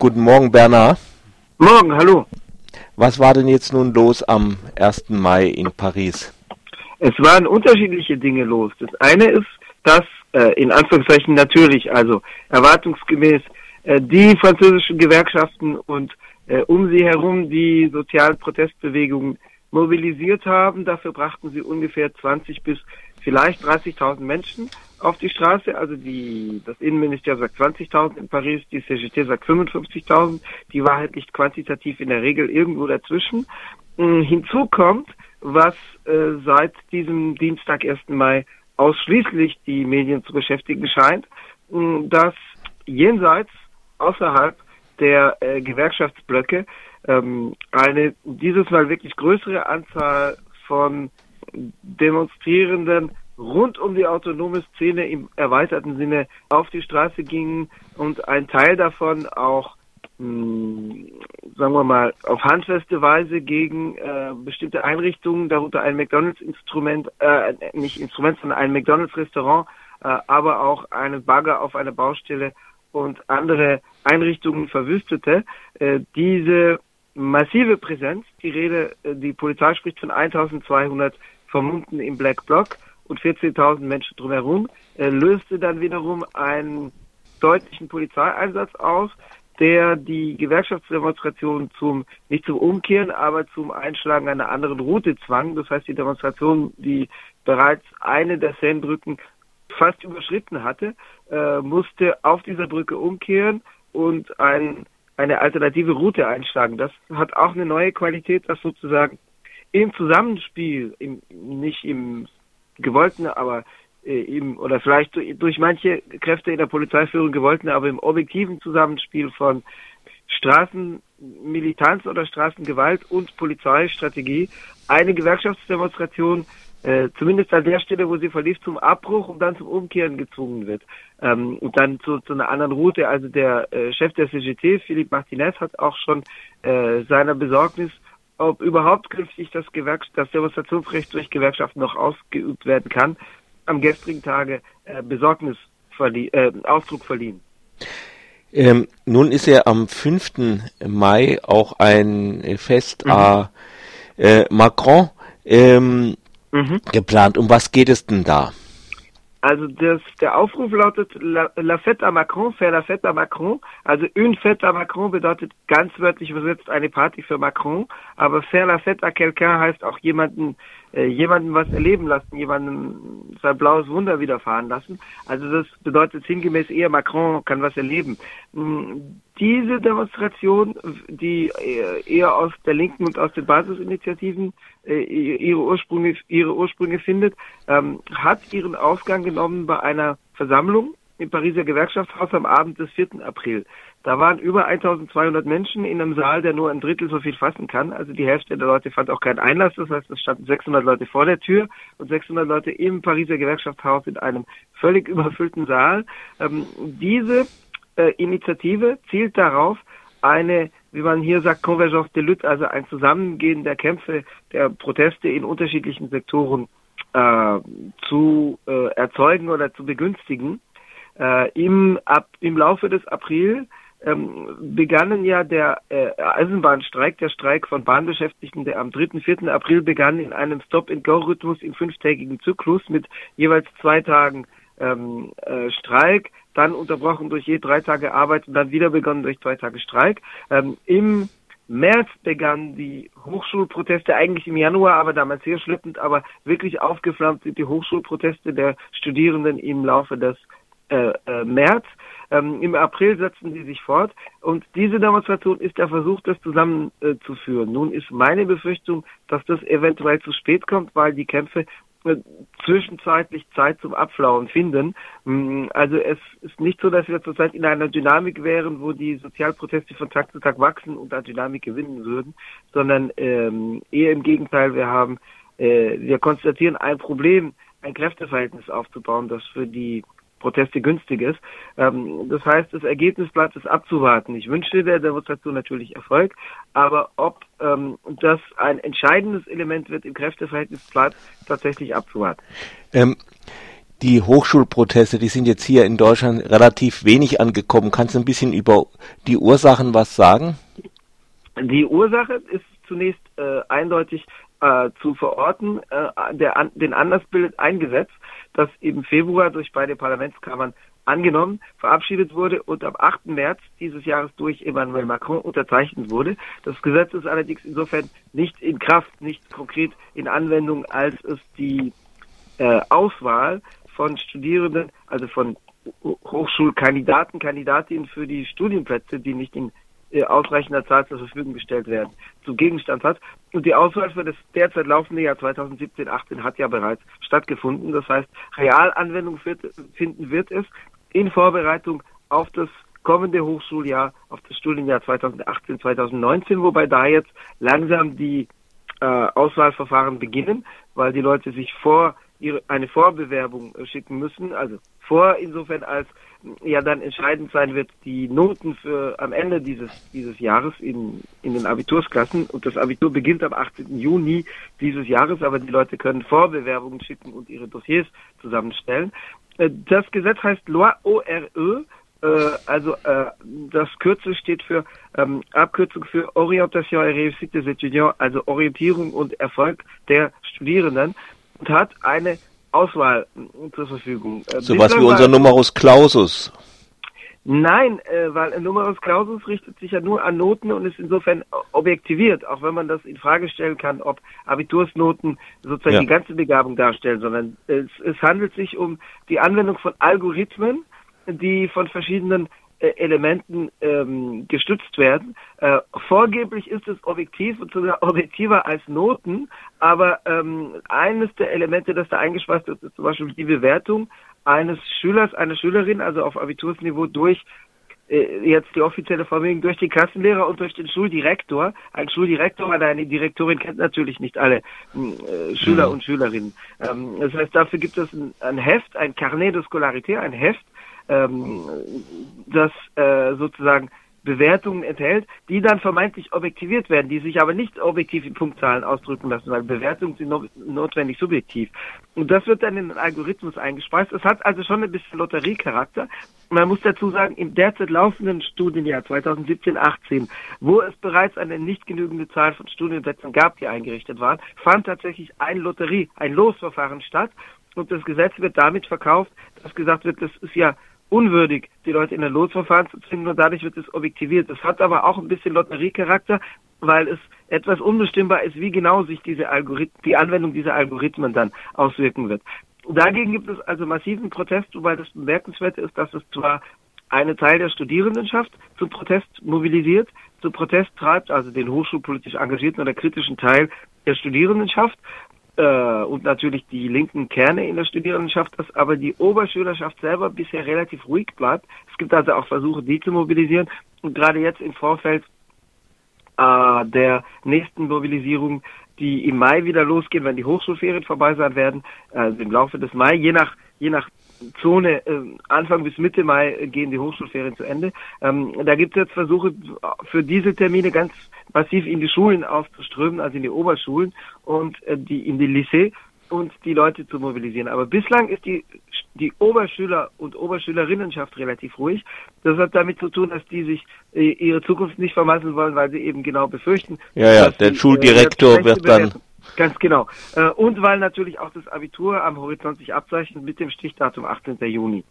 Guten Morgen, Bernhard. Morgen, hallo. Was war denn jetzt nun los am 1. Mai in Paris? Es waren unterschiedliche Dinge los. Das eine ist, dass äh, in Anführungszeichen natürlich, also erwartungsgemäß, äh, die französischen Gewerkschaften und äh, um sie herum die sozialen Protestbewegungen mobilisiert haben. Dafür brachten sie ungefähr 20 bis vielleicht 30.000 Menschen auf die Straße. Also die, das Innenministerium sagt 20.000 in Paris, die CGT sagt 55.000. Die Wahrheit liegt quantitativ in der Regel irgendwo dazwischen. Ähm, hinzu kommt, was äh, seit diesem Dienstag, 1. Mai, ausschließlich die Medien zu beschäftigen scheint, äh, dass jenseits, außerhalb der äh, Gewerkschaftsblöcke ähm, eine dieses Mal wirklich größere Anzahl von Demonstrierenden rund um die autonome Szene im erweiterten Sinne auf die Straße gingen und ein Teil davon auch mh, hm, sagen wir mal auf handfeste Weise gegen äh, bestimmte Einrichtungen, darunter ein McDonalds Instrument, äh, nicht Instrument, sondern ein McDonalds Restaurant, äh, aber auch einen Bagger auf einer Baustelle und andere Einrichtungen verwüstete. Äh, diese massive Präsenz, die Rede, äh, die Polizei spricht von 1200 Vermummten im Black Block und 14.000 Menschen drumherum, äh, löste dann wiederum einen deutlichen Polizeieinsatz aus, der die Gewerkschaftsdemonstration zum, nicht zum Umkehren, aber zum Einschlagen einer anderen Route zwang. Das heißt, die Demonstration, die bereits eine der Seinebrücken fast überschritten hatte, äh, musste auf dieser Brücke umkehren und ein, eine alternative Route einschlagen. Das hat auch eine neue Qualität, dass sozusagen im Zusammenspiel, im, nicht im gewollten, aber äh, im, oder vielleicht durch, manche Kräfte in der Polizeiführung gewollten, aber im objektiven Zusammenspiel von Straßenmilitanz oder Straßengewalt und Polizeistrategie eine Gewerkschaftsdemonstration äh, zumindest an der Stelle, wo sie verlief, zum Abbruch und dann zum Umkehren gezwungen wird. Ähm, und dann zu, zu einer anderen Route. Also der äh, Chef der CGT, Philippe Martinez, hat auch schon äh, seiner Besorgnis, ob überhaupt künftig das, Gewerk das Demonstrationsrecht durch Gewerkschaften noch ausgeübt werden kann, am gestrigen Tage äh, Besorgnis verlie äh, Ausdruck verliehen. Ähm, nun ist ja am 5. Mai auch ein Fest mhm. à äh, Macron. Ähm, mhm. geplant. Um was geht es denn da? Also das, der Aufruf lautet La, la Fête à Macron, faire la Fête à Macron. Also une Fête à Macron bedeutet ganz wörtlich übersetzt eine Party für Macron, aber faire la Fête à quelqu'un heißt auch jemanden äh, jemanden was erleben lassen, jemandem sein blaues Wunder widerfahren lassen. Also das bedeutet sinngemäß eher, Macron kann was erleben. Hm, diese Demonstration, die eher aus der Linken und aus den Basisinitiativen äh, ihre Ursprünge, ihre Ursprünge findet, ähm, hat ihren Ausgang genommen bei einer Versammlung im Pariser Gewerkschaftshaus am Abend des 4. April. Da waren über 1200 Menschen in einem Saal, der nur ein Drittel so viel fassen kann. Also die Hälfte der Leute fand auch keinen Einlass. Das heißt, es standen 600 Leute vor der Tür und 600 Leute im Pariser Gewerkschaftshaus in einem völlig überfüllten Saal. Ähm, diese äh, Initiative zielt darauf, eine, wie man hier sagt, Convergence de lutte, also ein Zusammengehen der Kämpfe, der Proteste in unterschiedlichen Sektoren äh, zu äh, erzeugen oder zu begünstigen. Äh, im, ab, Im Laufe des April ähm, begannen ja der äh, Eisenbahnstreik, der Streik von Bahnbeschäftigten, der am 3. 4. April begann in einem Stop-and-Go-Rhythmus im fünftägigen Zyklus mit jeweils zwei Tagen ähm, äh, Streik, dann unterbrochen durch je drei Tage Arbeit und dann wieder begonnen durch zwei Tage Streik. Ähm, Im März begannen die Hochschulproteste, eigentlich im Januar, aber damals sehr schleppend, aber wirklich aufgeflammt sind die Hochschulproteste der Studierenden im Laufe des äh, äh, März. Ähm, Im April setzten sie sich fort und diese Demonstration ist der Versuch, das zusammenzuführen. Äh, Nun ist meine Befürchtung, dass das eventuell zu spät kommt, weil die Kämpfe äh, zwischenzeitlich Zeit zum Abflauen finden. Mm, also es ist nicht so, dass wir zurzeit in einer Dynamik wären, wo die Sozialproteste von Tag zu Tag wachsen und an Dynamik gewinnen würden, sondern ähm, eher im Gegenteil, wir haben, äh, wir konstatieren ein Problem, ein Kräfteverhältnis aufzubauen, das für die Proteste günstig ist. Ähm, das heißt, das Ergebnis bleibt es abzuwarten. Ich wünsche der Demonstration natürlich Erfolg, aber ob ähm, das ein entscheidendes Element wird im Kräfteverhältnis, bleibt tatsächlich abzuwarten. Ähm, die Hochschulproteste, die sind jetzt hier in Deutschland relativ wenig angekommen. Kannst du ein bisschen über die Ursachen was sagen? Die Ursache ist zunächst äh, eindeutig äh, zu verorten. Äh, der, an, den Anlass bildet ein Gesetz, das im Februar durch beide Parlamentskammern angenommen, verabschiedet wurde und am 8. März dieses Jahres durch Emmanuel Macron unterzeichnet wurde. Das Gesetz ist allerdings insofern nicht in Kraft, nicht konkret in Anwendung, als es die äh, Auswahl von Studierenden, also von Hochschulkandidaten, Kandidatinnen für die Studienplätze, die nicht in ausreichender Zahl zur Verfügung gestellt werden, zu Gegenstand hat. Und die Auswahl für das derzeit laufende Jahr 2017-18 hat ja bereits stattgefunden. Das heißt, Realanwendung wird, finden wird es in Vorbereitung auf das kommende Hochschuljahr, auf das Studienjahr 2018-2019, wobei da jetzt langsam die äh, Auswahlverfahren beginnen, weil die Leute sich vor ihre, eine Vorbewerbung äh, schicken müssen, also vor insofern als ja dann entscheidend sein wird die Noten für am Ende dieses dieses Jahres in in den Abitursklassen und das Abitur beginnt am 18. Juni dieses Jahres, aber die Leute können Vorbewerbungen schicken und ihre Dossiers zusammenstellen. Äh, das Gesetz heißt Loi ORE, äh, also äh, das Kürzel steht für ähm, Abkürzung für Orientation et Réussite des étudiants, also Orientierung und Erfolg der Studierenden und hat eine Auswahl zur Verfügung. Äh, so was wie unser Numerus Clausus. Nein, äh, weil ein Numerus Clausus richtet sich ja nur an Noten und ist insofern objektiviert, auch wenn man das in Frage stellen kann, ob Abitursnoten sozusagen ja. die ganze Begabung darstellen, sondern es, es handelt sich um die Anwendung von Algorithmen, die von verschiedenen äh, Elementen ähm, gestützt werden. Äh, vorgeblich ist es objektiv und sogar objektiver als Noten, aber ähm, eines der Elemente, das da eingeschweißt ist, ist zum Beispiel die Bewertung eines Schülers, einer Schülerin, also auf Abitursniveau durch äh, jetzt die offizielle Formulierung durch den Klassenlehrer und durch den Schuldirektor. Ein Schuldirektor oder eine Direktorin kennt natürlich nicht alle äh, Schüler mhm. und Schülerinnen. Ähm, das heißt, dafür gibt es ein, ein Heft, ein Carnet de Scolarité, ein Heft, ähm, das äh, sozusagen Bewertungen enthält, die dann vermeintlich objektiviert werden, die sich aber nicht objektiv in Punktzahlen ausdrücken lassen, weil Bewertungen sind no notwendig subjektiv. Und das wird dann in den Algorithmus eingespeist. Es hat also schon ein bisschen Lotteriecharakter. Man muss dazu sagen, im derzeit laufenden Studienjahr 2017-18, wo es bereits eine nicht genügende Zahl von Studienplätzen gab, die eingerichtet waren, fand tatsächlich ein Lotterie, ein Losverfahren statt. Und das Gesetz wird damit verkauft, dass gesagt wird, das ist ja unwürdig, die Leute in ein Losverfahren zu zwingen und dadurch wird es objektiviert. Es hat aber auch ein bisschen Lotteriecharakter, weil es etwas unbestimmbar ist, wie genau sich diese Algorithmen, die Anwendung dieser Algorithmen dann auswirken wird. Dagegen gibt es also massiven Protest, wobei das bemerkenswerte ist, dass es zwar eine Teil der Studierendenschaft zum Protest mobilisiert, zum Protest treibt, also den hochschulpolitisch engagierten oder kritischen Teil der Studierendenschaft, äh, und natürlich die linken Kerne in der Studierendenschaft, dass aber die Oberschülerschaft selber bisher relativ ruhig bleibt. Es gibt also auch Versuche, die zu mobilisieren. Und gerade jetzt im Vorfeld äh, der nächsten Mobilisierung, die im Mai wieder losgehen, wenn die Hochschulferien vorbei sein werden, also im Laufe des Mai, je nach je nach Zone äh, Anfang bis Mitte Mai äh, gehen die Hochschulferien zu Ende. Ähm, da gibt es jetzt Versuche für diese Termine ganz massiv in die Schulen aufzuströmen, also in die Oberschulen und äh, die in die Lycée und die Leute zu mobilisieren. Aber bislang ist die die Oberschüler und Oberschülerinnenschaft relativ ruhig. Das hat damit zu tun, dass die sich äh, ihre Zukunft nicht vermasseln wollen, weil sie eben genau befürchten. Ja, ja, der die, äh, Schuldirektor wird dann Ganz genau. Äh, und weil natürlich auch das Abitur am Horizont sich abzeichnet mit dem Stichdatum 18. Juni.